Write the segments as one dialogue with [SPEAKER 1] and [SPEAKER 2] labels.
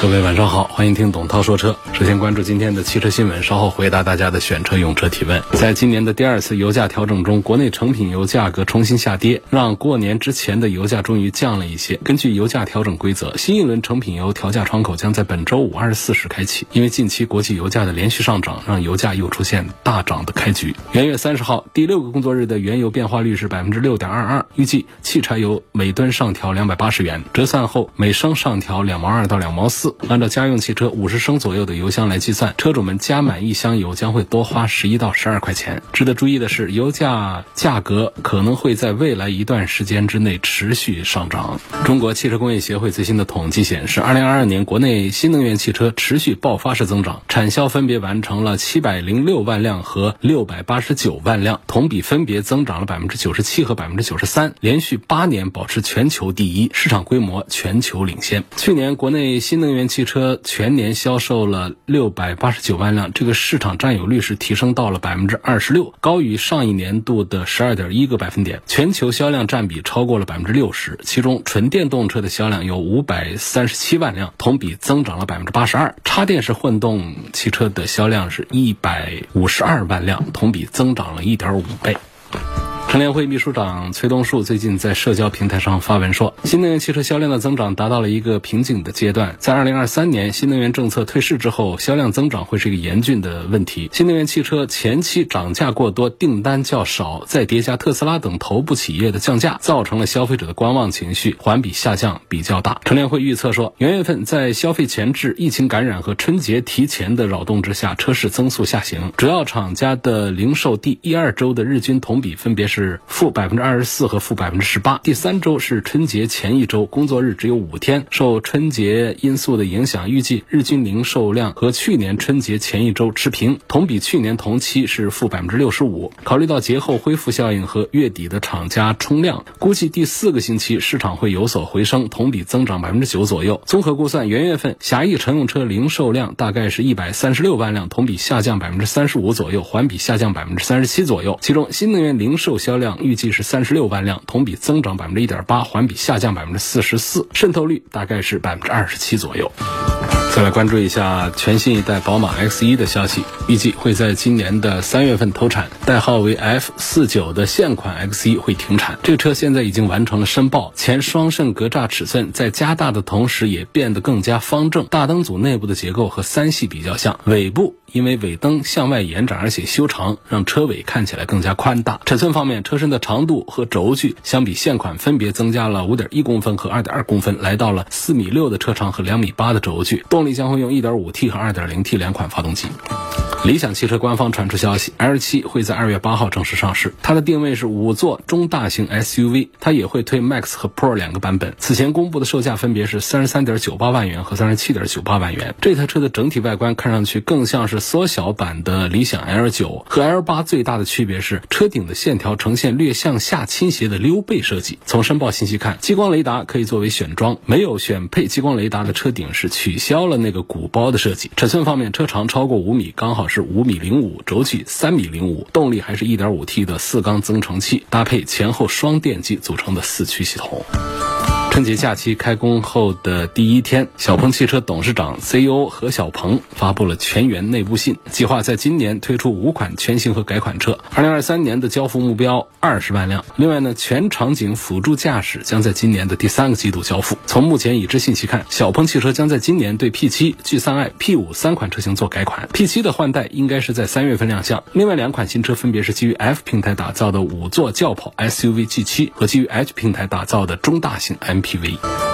[SPEAKER 1] 各位晚上好，欢迎听董涛说车。首先关注今天的汽车新闻，稍后回答大家的选车用车提问。在今年的第二次油价调整中，国内成品油价格重新下跌，让过年之前的油价终于降了一些。根据油价调整规则，新一轮成品油调价窗口将在本周五二十四时开启。因为近期国际油价的连续上涨，让油价又出现大涨的开局。元月三十号，第六个工作日的原油变化率是百分之六点二二，预计汽柴油每吨上调两百八十元，折算后每升上调两毛二到两毛四。按照家用汽车五十升左右的油箱来计算，车主们加满一箱油将会多花十一到十二块钱。值得注意的是，油价价格可能会在未来一段时间之内持续上涨。中国汽车工业协会最新的统计显示，二零二二年国内新能源汽车持续爆发式增长，产销分别完成了七百零六万辆和六百八十九万辆，同比分别增长了百分之九十七和百分之九十三，连续八年保持全球第一，市场规模全球领先。去年国内新能源汽车全年销售了六百八十九万辆，这个市场占有率是提升到了百分之二十六，高于上一年度的十二点一个百分点。全球销量占比超过了百分之六十，其中纯电动车的销量有五百三十七万辆，同比增长了百分之八十二；插电式混动汽车的销量是一百五十二万辆，同比增长了一点五倍。乘联会秘书长崔东树最近在社交平台上发文说，新能源汽车销量的增长达到了一个瓶颈的阶段，在二零二三年新能源政策退市之后，销量增长会是一个严峻的问题。新能源汽车前期涨价过多，订单较少，再叠加特斯拉等头部企业的降价，造成了消费者的观望情绪，环比下降比较大。乘联会预测说，元月份在消费前置、疫情感染和春节提前的扰动之下，车市增速下行，主要厂家的零售第一二周的日均同比分别是。是负百分之二十四和负百分之十八。第三周是春节前一周，工作日只有五天，受春节因素的影响，预计日均零售量和去年春节前一周持平，同比去年同期是负百分之六十五。考虑到节后恢复效应和月底的厂家冲量，估计第四个星期市场会有所回升，同比增长百分之九左右。综合估算，元月份狭义乘用车零售量大概是一百三十六万辆，同比下降百分之三十五左右，环比下降百分之三十七左右。其中新能源零售销量预计是三十六万辆，同比增长百分之一点八，环比下降百分之四十四，渗透率大概是百分之二十七左右。再来关注一下全新一代宝马 X1 的消息，预计会在今年的三月份投产，代号为 F 四九的现款 X1 会停产。这个车现在已经完成了申报，前双肾格栅尺寸在加大的同时，也变得更加方正。大灯组内部的结构和三系比较像，尾部因为尾灯向外延展而且修长，让车尾看起来更加宽大。尺寸方面，车身的长度和轴距相比现款分别增加了五点一公分和二点二公分，来到了四米六的车长和两米八的轴距。动力将会用 1.5T 和 2.0T 两款发动机。理想汽车官方传出消息，L7 会在二月八号正式上市。它的定位是五座中大型 SUV，它也会推 Max 和 Pro 两个版本。此前公布的售价分别是三十三点九八万元和三十七点九八万元。这台车的整体外观看上去更像是缩小版的理想 L9，和 L8 最大的区别是车顶的线条呈现略向下倾斜的溜背设计。从申报信息看，激光雷达可以作为选装，没有选配激光雷达的车顶是取消了那个鼓包的设计。尺寸方面，车长超过五米，刚好。是五米零五，轴距三米零五，动力还是一点五 T 的四缸增程器，搭配前后双电机组成的四驱系统。春节假期开工后的第一天，小鹏汽车董事长 CEO 何小鹏发布了全员内部信，计划在今年推出五款全新和改款车。二零二三年的交付目标二十万辆。另外呢，全场景辅助驾驶将在今年的第三个季度交付。从目前已知信息看，小鹏汽车将在今年对 P7、G3i、P5 三款车型做改款。P7 的换代应该是在三月份亮相。另外两款新车分别是基于 F 平台打造的五座轿跑 SUV G7 和基于 H 平台打造的中大型 MP。TV.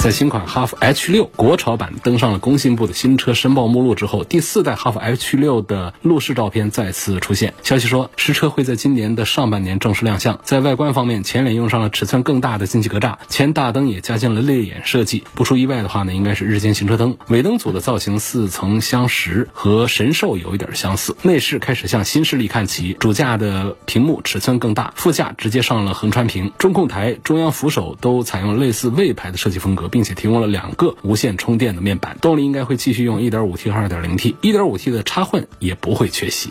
[SPEAKER 1] 在新款哈弗 H 六国潮版登上了工信部的新车申报目录之后，第四代哈弗 H 六的路试照片再次出现。消息说，实车会在今年的上半年正式亮相。在外观方面，前脸用上了尺寸更大的进气格栅，前大灯也加进了泪眼设计。不出意外的话呢，应该是日间行车灯。尾灯组的造型似曾相识，和神兽有一点相似。内饰开始向新势力看齐，主驾的屏幕尺寸更大，副驾直接上了横穿屏，中控台、中央扶手都采用类似魏牌的设计风格。并且提供了两个无线充电的面板，动力应该会继续用 1.5T 和 2.0T，1.5T 的插混也不会缺席。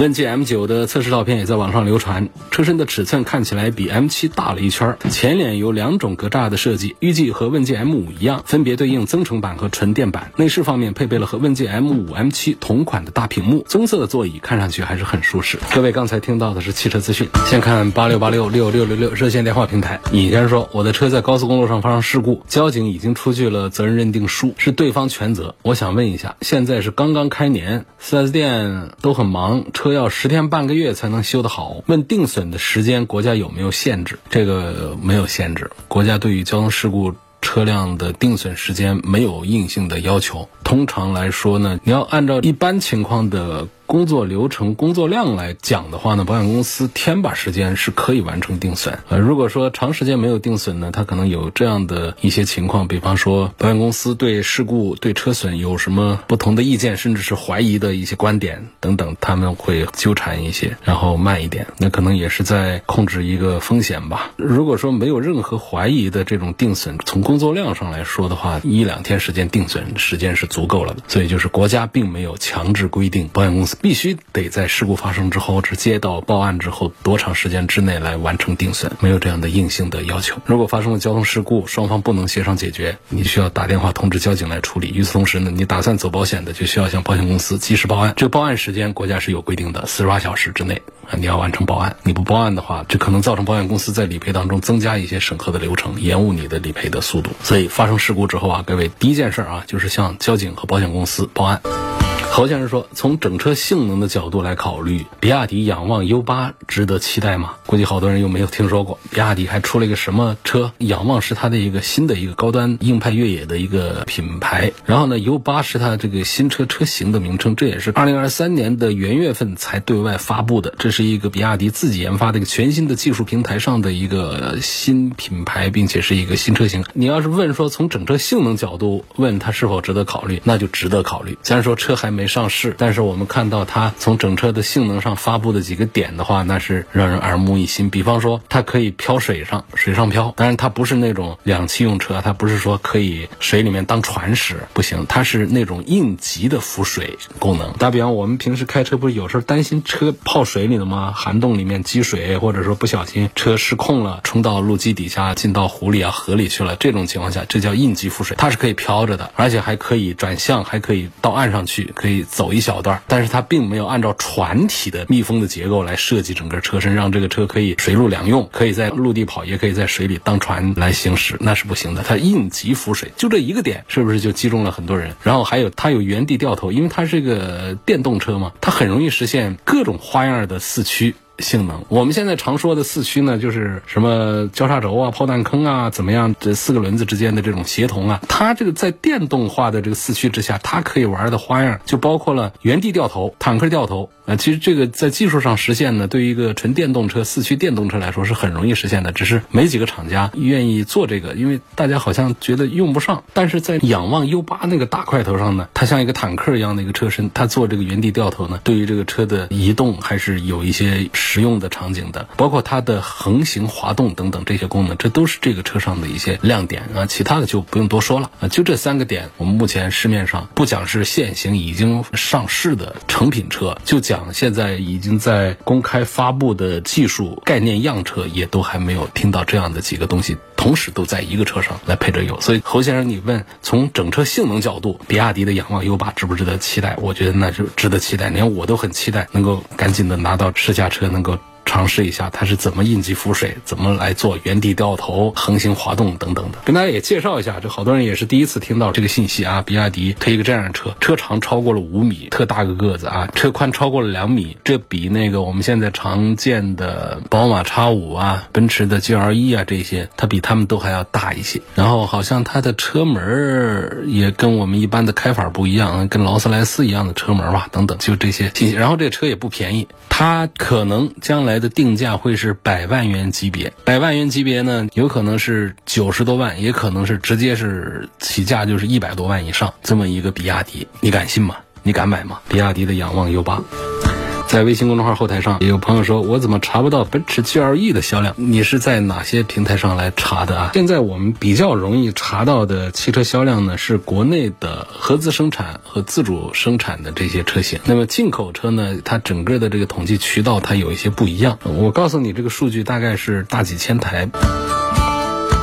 [SPEAKER 1] 问界 M9 的测试照片也在网上流传，车身的尺寸看起来比 M7 大了一圈，前脸有两种格栅的设计，预计和问界 M5 一样，分别对应增程版和纯电版。内饰方面配备了和问界 M5、M7 同款的大屏幕，棕色的座椅看上去还是很舒适。各位刚才听到的是汽车资讯，先看八六八六六六六六热线电话平台，尹先生说我的车在高速公路上发生事故，交警已经出具了责任认定书，是对方全责。我想问一下，现在是刚刚开年，4S 店都很忙。车车要十天半个月才能修得好。问定损的时间，国家有没有限制？这个没有限制。国家对于交通事故车辆的定损时间没有硬性的要求。通常来说呢，你要按照一般情况的。工作流程、工作量来讲的话呢，保险公司天把时间是可以完成定损。呃，如果说长时间没有定损呢，它可能有这样的一些情况，比方说保险公司对事故、对车损有什么不同的意见，甚至是怀疑的一些观点等等，他们会纠缠一些，然后慢一点。那可能也是在控制一个风险吧。如果说没有任何怀疑的这种定损，从工作量上来说的话，一两天时间定损时间是足够了的。所以就是国家并没有强制规定保险公司。必须得在事故发生之后，只接到报案之后多长时间之内来完成定损，没有这样的硬性的要求。如果发生了交通事故，双方不能协商解决，你需要打电话通知交警来处理。与此同时呢，你打算走保险的，就需要向保险公司及时报案。这个报案时间，国家是有规定的，四十八小时之内啊，你要完成报案。你不报案的话，这可能造成保险公司在理赔当中增加一些审核的流程，延误你的理赔的速度。所以发生事故之后啊，各位第一件事啊，就是向交警和保险公司报案。侯先生说：“从整车性能的角度来考虑，比亚迪仰望 U8 值得期待吗？估计好多人又没有听说过，比亚迪还出了一个什么车？仰望是它的一个新的一个高端硬派越野的一个品牌。然后呢，U8 是它这个新车车型的名称，这也是2023年的元月份才对外发布的。这是一个比亚迪自己研发的一个全新的技术平台上的一个新品牌，并且是一个新车型。你要是问说从整车性能角度问它是否值得考虑，那就值得考虑。虽然说车还没。”上市，但是我们看到它从整车的性能上发布的几个点的话，那是让人耳目一新。比方说，它可以漂水上，水上漂，当然它不是那种两栖用车，它不是说可以水里面当船使，不行，它是那种应急的浮水功能。打比方，我们平时开车不是有时候担心车泡水里了吗？涵洞里面积水，或者说不小心车失控了，冲到路基底下，进到湖里啊、河里去了，这种情况下，这叫应急浮水，它是可以漂着的，而且还可以转向，还可以到岸上去，可以。走一小段，但是它并没有按照船体的密封的结构来设计整个车身，让这个车可以水陆两用，可以在陆地跑，也可以在水里当船来行驶，那是不行的。它应急浮水，就这一个点，是不是就击中了很多人？然后还有它有原地掉头，因为它是个电动车嘛，它很容易实现各种花样的四驱。性能，我们现在常说的四驱呢，就是什么交叉轴啊、炮弹坑啊，怎么样？这四个轮子之间的这种协同啊，它这个在电动化的这个四驱之下，它可以玩的花样就包括了原地掉头、坦克掉头。啊，其实这个在技术上实现呢，对于一个纯电动车、四驱电动车来说是很容易实现的，只是没几个厂家愿意做这个，因为大家好像觉得用不上。但是在仰望 U8 那个大块头上呢，它像一个坦克一样的一个车身，它做这个原地掉头呢，对于这个车的移动还是有一些实用的场景的，包括它的横行滑动等等这些功能，这都是这个车上的一些亮点啊。其他的就不用多说了啊，就这三个点，我们目前市面上不讲是现行已经上市的成品车，就讲。现在已经在公开发布的技术概念样车，也都还没有听到这样的几个东西，同时都在一个车上来配着用。所以侯先生，你问从整车性能角度，比亚迪的仰望 U 八值不值得期待？我觉得那就值得期待，连我都很期待能够赶紧的拿到试驾车，能够。尝试一下它是怎么应急浮水，怎么来做原地掉头、横行滑动等等的。跟大家也介绍一下，这好多人也是第一次听到这个信息啊。比亚迪推一个这样的车，车长超过了五米，特大个个子啊，车宽超过了两米，这比那个我们现在常见的宝马 X 五啊、奔驰的 GLE 啊这些，它比他们都还要大一些。然后好像它的车门也跟我们一般的开法不一样，跟劳斯莱斯一样的车门吧，等等，就这些信息。然后这车也不便宜，它可能将来的定价会是百万元级别。百万元级别呢，有可能是九十多万，也可能是直接是起价就是一百多万以上这么一个比亚迪，你敢信吗？你敢买吗？比亚迪的仰望 U 八。在微信公众号后台上，也有朋友说，我怎么查不到奔驰 GLE 的销量？你是在哪些平台上来查的啊？现在我们比较容易查到的汽车销量呢，是国内的合资生产和自主生产的这些车型。那么进口车呢，它整个的这个统计渠道它有一些不一样。我告诉你，这个数据大概是大几千台。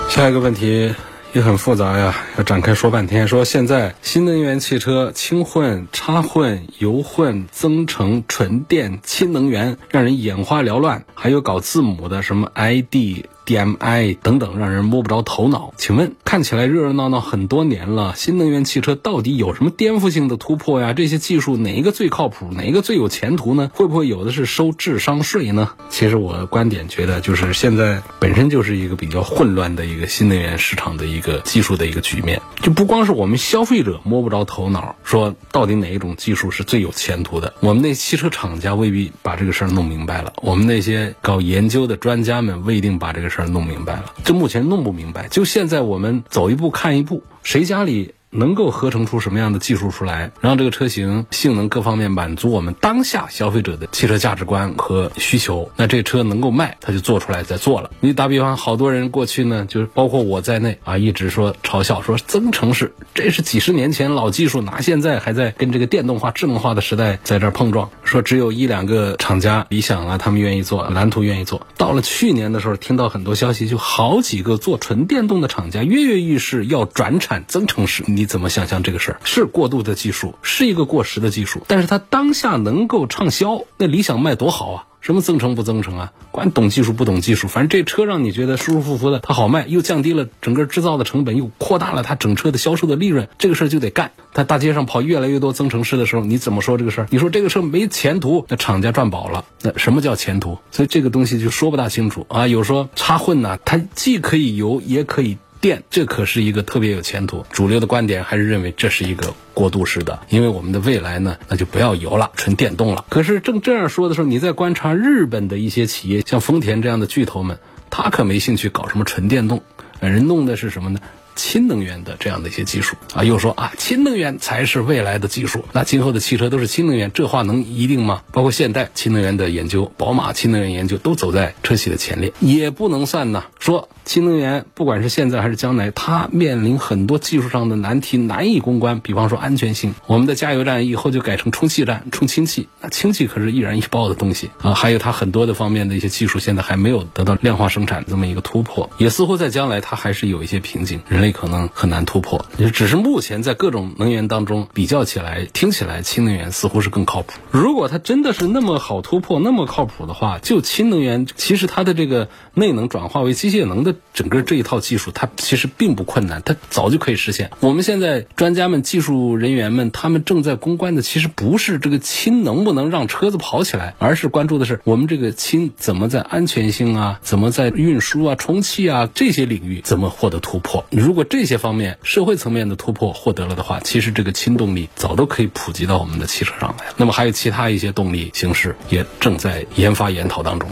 [SPEAKER 1] 下一个问题。也很复杂呀，要展开说半天。说现在新能源汽车轻混、插混、油混、增程、纯电、氢能源，让人眼花缭乱。还有搞字母的，什么 ID。DMI 等等，让人摸不着头脑。请问，看起来热热闹闹很多年了，新能源汽车到底有什么颠覆性的突破呀？这些技术哪一个最靠谱，哪一个最有前途呢？会不会有的是收智商税呢？其实我的观点觉得，就是现在本身就是一个比较混乱的一个新能源市场的一个技术的一个局面，就不光是我们消费者摸不着头脑，说到底哪一种技术是最有前途的，我们那汽车厂家未必把这个事儿弄明白了，我们那些搞研究的专家们未定把这个事儿弄明白了，这目前弄不明白。就现在我们走一步看一步，谁家里？能够合成出什么样的技术出来，让这个车型性能各方面满足我们当下消费者的汽车价值观和需求，那这车能够卖，它就做出来再做了。你打比方，好多人过去呢，就是包括我在内啊，一直说嘲笑说增程式，这是几十年前老技术，拿现在还在跟这个电动化、智能化的时代在这碰撞？说只有一两个厂家，理想啊，他们愿意做，蓝图愿意做。到了去年的时候，听到很多消息，就好几个做纯电动的厂家跃跃欲试，要转产增程式。你怎么想象这个事儿？是过渡的技术，是一个过时的技术，但是它当下能够畅销，那理想卖多好啊！什么增程不增程啊？管懂技术不懂技术，反正这车让你觉得舒舒服服的，它好卖，又降低了整个制造的成本，又扩大了它整车的销售的利润，这个事儿就得干。它大街上跑越来越多增程式的时候，你怎么说这个事儿？你说这个车没前途，那厂家赚饱了。那什么叫前途？所以这个东西就说不大清楚啊。有说插混呢，它既可以油也可以。电，这可是一个特别有前途。主流的观点还是认为这是一个过渡式的，因为我们的未来呢，那就不要油了，纯电动了。可是正这样说的时候，你在观察日本的一些企业，像丰田这样的巨头们，他可没兴趣搞什么纯电动，人弄的是什么呢？氢能源的这样的一些技术啊，又说啊，氢能源才是未来的技术，那今后的汽车都是氢能源，这话能一定吗？包括现代新能源的研究，宝马氢能源研究都走在车企的前列，也不能算呢。说新能源不管是现在还是将来，它面临很多技术上的难题，难以攻关。比方说安全性，我们的加油站以后就改成充气站，充氢气，那氢气可是易燃易爆的东西啊。还有它很多的方面的一些技术，现在还没有得到量化生产这么一个突破，也似乎在将来它还是有一些瓶颈。人类可能很难突破，也只是目前在各种能源当中比较起来，听起来氢能源似乎是更靠谱。如果它真的是那么好突破，那么靠谱的话，就氢能源其实它的这个内能转化为机械能的整个这一套技术，它其实并不困难，它早就可以实现。我们现在专家们、技术人员们，他们正在攻关的，其实不是这个氢能不能让车子跑起来，而是关注的是我们这个氢怎么在安全性啊、怎么在运输啊、充气啊这些领域怎么获得突破。如如果这些方面社会层面的突破获得了的话，其实这个氢动力早都可以普及到我们的汽车上来了。那么还有其他一些动力形式也正在研发研讨当中。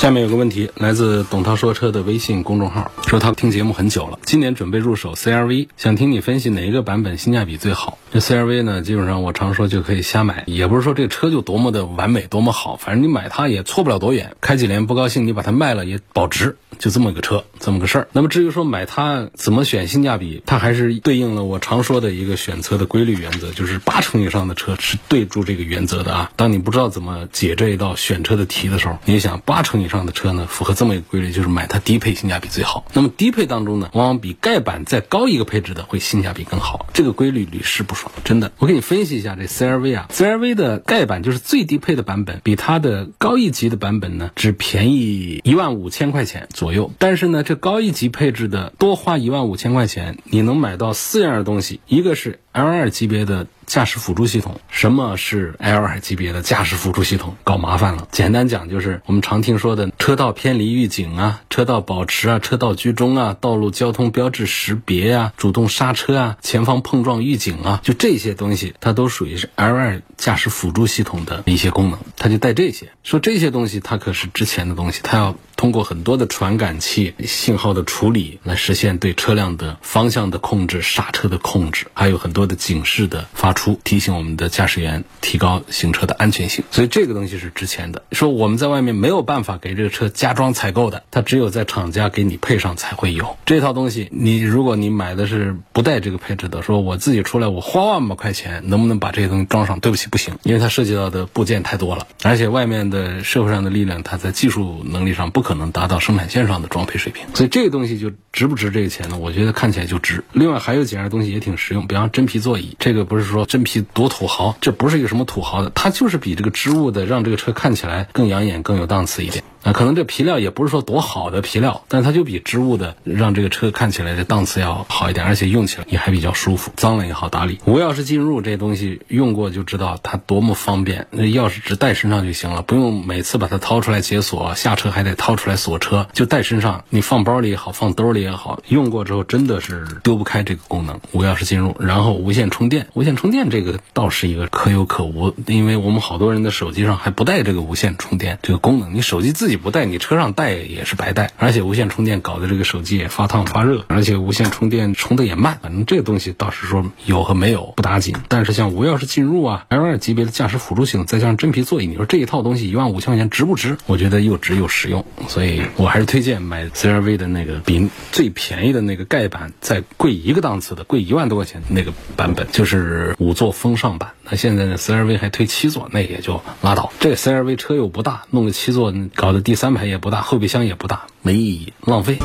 [SPEAKER 1] 下面有个问题，来自董涛说车的微信公众号，说他听节目很久了，今年准备入手 CRV，想听你分析哪一个版本性价比最好。这 CRV 呢，基本上我常说就可以瞎买，也不是说这车就多么的完美，多么好，反正你买它也错不了多远，开几年不高兴，你把它卖了也保值，就这么个车，这么个事儿。那么至于说买它怎么选性价比，它还是对应了我常说的一个选车的规律原则，就是八成以上的车是对住这个原则的啊。当你不知道怎么解这一道选车的题的时候，你想八成以上的车呢，符合这么一个规律，就是买它低配性价比最好。那么低配当中呢，往往比盖板再高一个配置的会性价比更好。这个规律屡试不爽，真的。我给你分析一下这 CRV 啊，CRV 的盖板就是最低配的版本，比它的高一级的版本呢只便宜一万五千块钱左右。但是呢，这高一级配置的多花一万五千块钱，你能买到四样东西，一个是 L2 级别的。驾驶辅助系统，什么是 L2 级别的驾驶辅助系统？搞麻烦了。简单讲就是我们常听说的车道偏离预警啊、车道保持啊、车道居中啊、道路交通标志识别啊、主动刹车啊、前方碰撞预警啊，就这些东西，它都属于是 L2 驾驶辅助系统的一些功能，它就带这些。说这些东西它可是之前的东西，它要通过很多的传感器信号的处理来实现对车辆的方向的控制、刹车的控制，还有很多的警示的发出。提醒我们的驾驶员提高行车的安全性，所以这个东西是值钱的。说我们在外面没有办法给这个车加装采购的，它只有在厂家给你配上才会有这套东西。你如果你买的是不带这个配置的，说我自己出来我花万把块钱能不能把这些东西装上？对不起，不行，因为它涉及到的部件太多了，而且外面的社会上的力量，它在技术能力上不可可能达到生产线上的装配水平，所以这个东西就值不值这个钱呢？我觉得看起来就值。另外还有几样东西也挺实用，比方真皮座椅，这个不是说。真皮多土豪，这不是一个什么土豪的，它就是比这个织物的，让这个车看起来更养眼、更有档次一点。啊，可能这皮料也不是说多好的皮料，但它就比织物的让这个车看起来的档次要好一点，而且用起来也还比较舒服，脏了也好打理。无钥匙进入这东西用过就知道它多么方便，那钥匙只带身上就行了，不用每次把它掏出来解锁，下车还得掏出来锁车，就带身上，你放包里也好，放兜里也好，用过之后真的是丢不开这个功能。无钥匙进入，然后无线充电，无线充电这个倒是一个可有可无，因为我们好多人的手机上还不带这个无线充电这个功能，你手机自己己不带，你车上带也是白带，而且无线充电搞得这个手机也发烫发热，而且无线充电充的也慢，反正这个东西倒是说有和没有不打紧。但是像无钥匙进入啊，L2 级别的驾驶辅助系统，再加上真皮座椅，你说这一套东西一万五千块钱值不值？我觉得又值又实用，所以我还是推荐买 CRV 的那个比最便宜的那个盖板再贵一个档次的，贵一万多块钱那个版本，就是五座风尚版。那现在呢，CRV 还推七座，那也就拉倒。这 CRV 车又不大，弄个七座，搞得第三排也不大，后备箱也不大，没意义，浪费。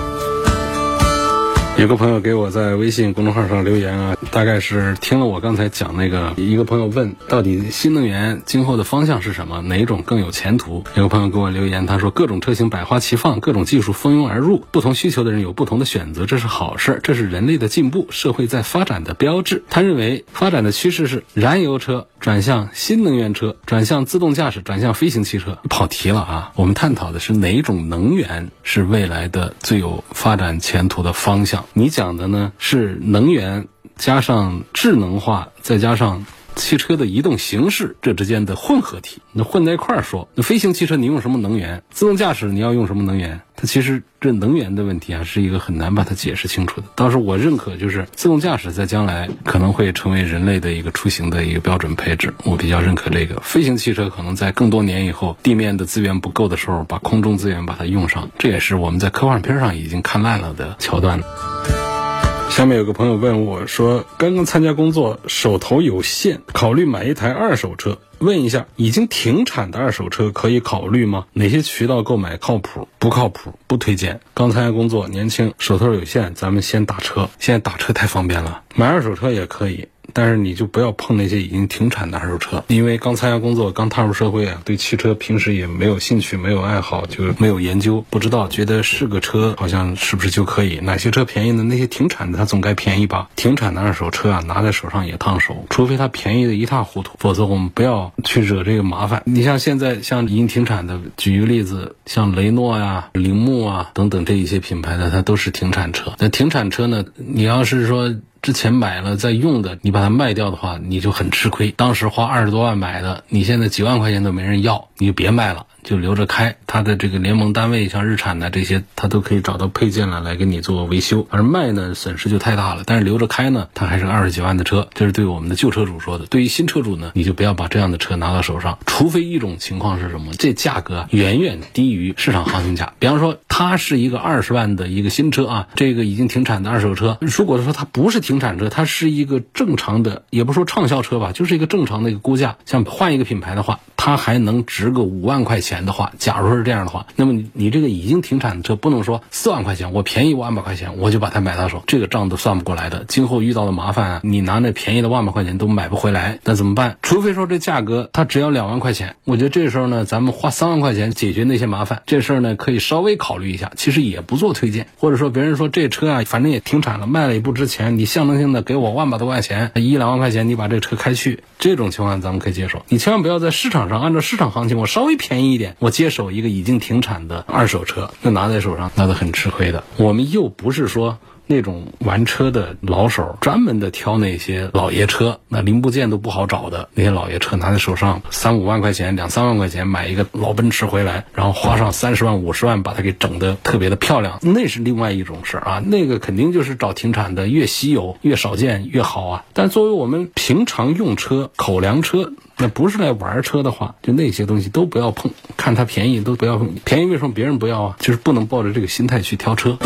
[SPEAKER 1] 有个朋友给我在微信公众号上留言啊，大概是听了我刚才讲那个，一个朋友问到底新能源今后的方向是什么，哪种更有前途？有个朋友给我留言，他说各种车型百花齐放，各种技术蜂拥而入，不同需求的人有不同的选择，这是好事，这是人类的进步，社会在发展的标志。他认为发展的趋势是燃油车转向新能源车，转向自动驾驶，转向飞行汽车。跑题了啊，我们探讨的是哪种能源是未来的最有发展前途的方向。你讲的呢是能源加上智能化，再加上汽车的移动形式这之间的混合体。那混在一块儿说，那飞行汽车你用什么能源？自动驾驶你要用什么能源？它其实这能源的问题啊，是一个很难把它解释清楚的。倒是我认可，就是自动驾驶在将来可能会成为人类的一个出行的一个标准配置。我比较认可这个。飞行汽车可能在更多年以后，地面的资源不够的时候，把空中资源把它用上。这也是我们在科幻片上已经看烂了的桥段。下面有个朋友问我说：“刚刚参加工作，手头有限，考虑买一台二手车。问一下，已经停产的二手车可以考虑吗？哪些渠道购买靠谱？不靠谱，不推荐。刚参加工作，年轻，手头有限，咱们先打车。现在打车太方便了，买二手车也可以。”但是你就不要碰那些已经停产的二手车，因为刚参加工作，刚踏入社会啊，对汽车平时也没有兴趣，没有爱好，就没有研究，不知道，觉得是个车，好像是不是就可以？哪些车便宜呢？那些停产的，它总该便宜吧？停产的二手车啊，拿在手上也烫手，除非它便宜的一塌糊涂，否则我们不要去惹这个麻烦。你像现在像已经停产的，举一个例子，像雷诺呀、铃木啊等等这一些品牌的，它都是停产车。那停产车呢，你要是说。之前买了在用的，你把它卖掉的话，你就很吃亏。当时花二十多万买的，你现在几万块钱都没人要，你就别卖了。就留着开，它的这个联盟单位像日产的这些，它都可以找到配件了来给你做维修。而卖呢，损失就太大了。但是留着开呢，它还是二十几万的车，这是对我们的旧车主说的。对于新车主呢，你就不要把这样的车拿到手上，除非一种情况是什么，这价格远远低于市场行情价。比方说，它是一个二十万的一个新车啊，这个已经停产的二手车，如果说它不是停生产车，它是一个正常的，也不说畅销车吧，就是一个正常的一个估价，像换一个品牌的话。它还能值个五万块钱的话，假如是这样的话，那么你你这个已经停产的车不能说四万块钱我便宜万把块钱我就把它买到手，这个账都算不过来的。今后遇到的麻烦啊，你拿那便宜的万把块钱都买不回来，那怎么办？除非说这价格它只要两万块钱，我觉得这时候呢，咱们花三万块钱解决那些麻烦，这事儿呢可以稍微考虑一下。其实也不做推荐，或者说别人说这车啊，反正也停产了，卖了也不值钱，你象征性的给我万把多块钱，一两万块钱你把这车开去，这种情况咱们可以接受。你千万不要在市场上按照市场行情，我稍微便宜一点，我接手一个已经停产的二手车，那拿在手上那都很吃亏的。我们又不是说。那种玩车的老手，专门的挑那些老爷车，那零部件都不好找的那些老爷车，拿在手上三五万块钱、两三万块钱买一个老奔驰回来，然后花上三十万、五十万把它给整得特别的漂亮，那是另外一种事儿啊。那个肯定就是找停产的，越稀有、越少见越好啊。但作为我们平常用车、口粮车，那不是来玩车的话，就那些东西都不要碰。看它便宜都不要碰，便宜为什么别人不要啊？就是不能抱着这个心态去挑车。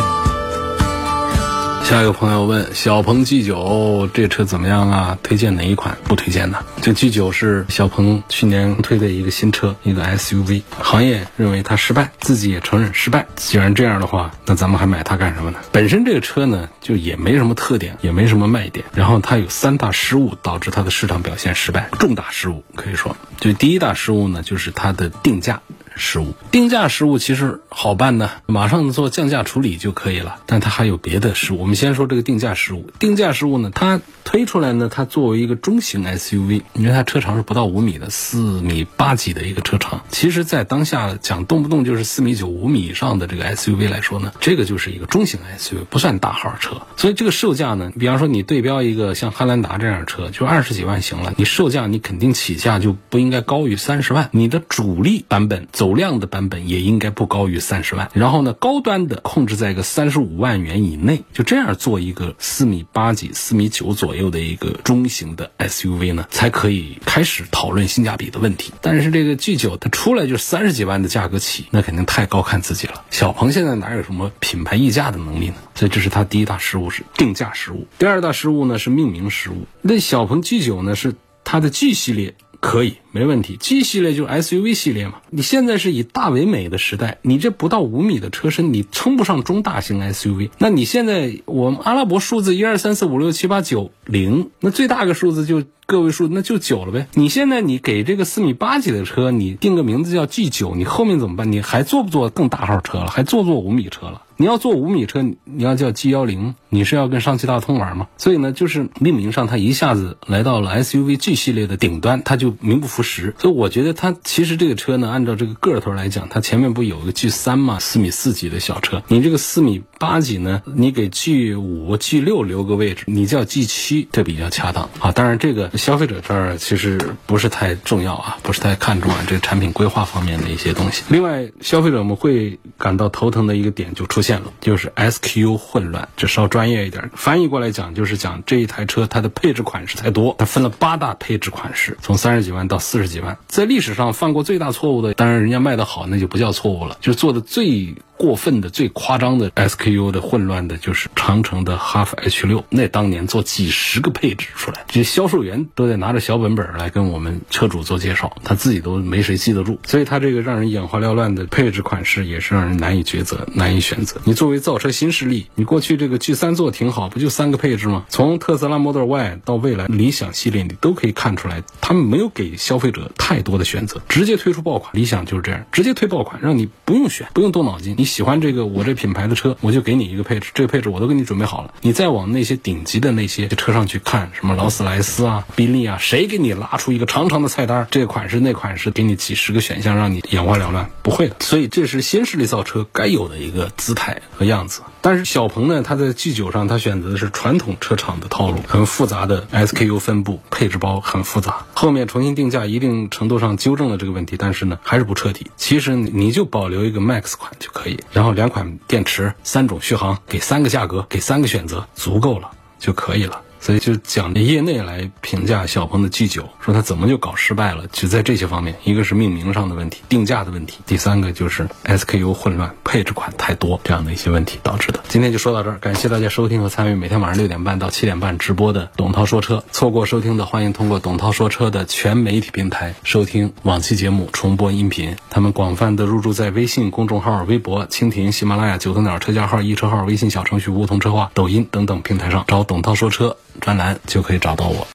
[SPEAKER 1] 下一个朋友问：小鹏 G 九这车怎么样啊？推荐哪一款？不推荐的。这 G 九是小鹏去年推的一个新车，一个 SUV。行业认为它失败，自己也承认失败。既然这样的话，那咱们还买它干什么呢？本身这个车呢，就也没什么特点，也没什么卖点。然后它有三大失误，导致它的市场表现失败，重大失误可以说。就第一大失误呢，就是它的定价。失误，定价失误其实好办呢，马上做降价处理就可以了。但它还有别的失误。我们先说这个定价失误。定价失误呢，它推出来呢，它作为一个中型 SUV，因为它车长是不到五米的，四米八几的一个车长。其实，在当下讲动不动就是四米九、五米以上的这个 SUV 来说呢，这个就是一个中型 SUV，不算大号车。所以这个售价呢，比方说你对标一个像汉兰达这样的车，就二十几万行了，你售价你肯定起价就不应该高于三十万。你的主力版本走。量的版本也应该不高于三十万，然后呢，高端的控制在一个三十五万元以内，就这样做一个四米八几、四米九左右的一个中型的 SUV 呢，才可以开始讨论性价比的问题。但是这个 G 九它出来就三十几万的价格起，那肯定太高看自己了。小鹏现在哪有什么品牌溢价的能力呢？所以这是它第一大失误是定价失误，第二大失误呢是命名失误。那小鹏 G 九呢是它的 G 系列。可以，没问题。G 系列就是 SUV 系列嘛。你现在是以大为美的时代，你这不到五米的车身，你称不上中大型 SUV。那你现在我们阿拉伯数字一二三四五六七八九零，那最大个数字就个位数，那就九了呗。你现在你给这个四米八几的车，你定个名字叫 G 九，你后面怎么办？你还做不做更大号车了？还做不做五米车了？你要做五米车，你要叫 G 幺零，你是要跟上汽大通玩吗？所以呢，就是命名上它一下子来到了 SUV G 系列的顶端，它就名不副实。所以我觉得它其实这个车呢，按照这个个头来讲，它前面不有个 G 三嘛，四米四几的小车，你这个四米八几呢，你给 G 五、G 六留个位置，你叫 G 七，这比较恰当啊。当然，这个消费者这儿其实不是太重要啊，不是太看重啊，这个产品规划方面的一些东西。另外，消费者们会感到头疼的一个点就出现。线了，就是 S Q U 混乱，这稍专业一点。翻译过来讲，就是讲这一台车它的配置款式太多，它分了八大配置款式，从三十几万到四十几万。在历史上犯过最大错误的，当然人家卖的好，那就不叫错误了，就是做的最。过分的、最夸张的 SKU 的混乱的，就是长城的哈弗 H 六，那当年做几十个配置出来，这销售员都得拿着小本本来跟我们车主做介绍，他自己都没谁记得住，所以他这个让人眼花缭乱的配置款式，也是让人难以抉择、难以选择。你作为造车新势力，你过去这个 G 三做挺好，不就三个配置吗？从特斯拉 Model Y 到未来理想系列，你都可以看出来，他们没有给消费者太多的选择，直接推出爆款。理想就是这样，直接推爆款，让你不用选，不用动脑筋，你。喜欢这个我这品牌的车，我就给你一个配置，这个配置我都给你准备好了。你再往那些顶级的那些车上去看，什么劳斯莱斯啊、宾利啊，谁给你拉出一个长长的菜单？这款式那款式，给你几十个选项，让你眼花缭乱？不会的。所以这是新势力造车该有的一个姿态和样子。但是小鹏呢，它在 G 九上，它选择的是传统车厂的套路，很复杂的 SKU 分布，配置包很复杂。后面重新定价，一定程度上纠正了这个问题，但是呢，还是不彻底。其实你就保留一个 Max 款就可以，然后两款电池，三种续航，给三个价格，给三个选择，足够了就可以了。所以就讲业内来评价小鹏的 G 九，说它怎么就搞失败了，就在这些方面，一个是命名上的问题，定价的问题，第三个就是 SKU 混乱，配置款太多这样的一些问题导致的。今天就说到这儿，感谢大家收听和参与每天晚上六点半到七点半直播的董涛说车。错过收听的，欢迎通过董涛说车的全媒体平台收听往期节目重播音频。他们广泛的入驻在微信公众号、微博、蜻蜓、喜马拉雅、九头鸟车架号、易车号、微信小程序梧桐车话、抖音等等平台上，找董涛说车专栏就可以找到我。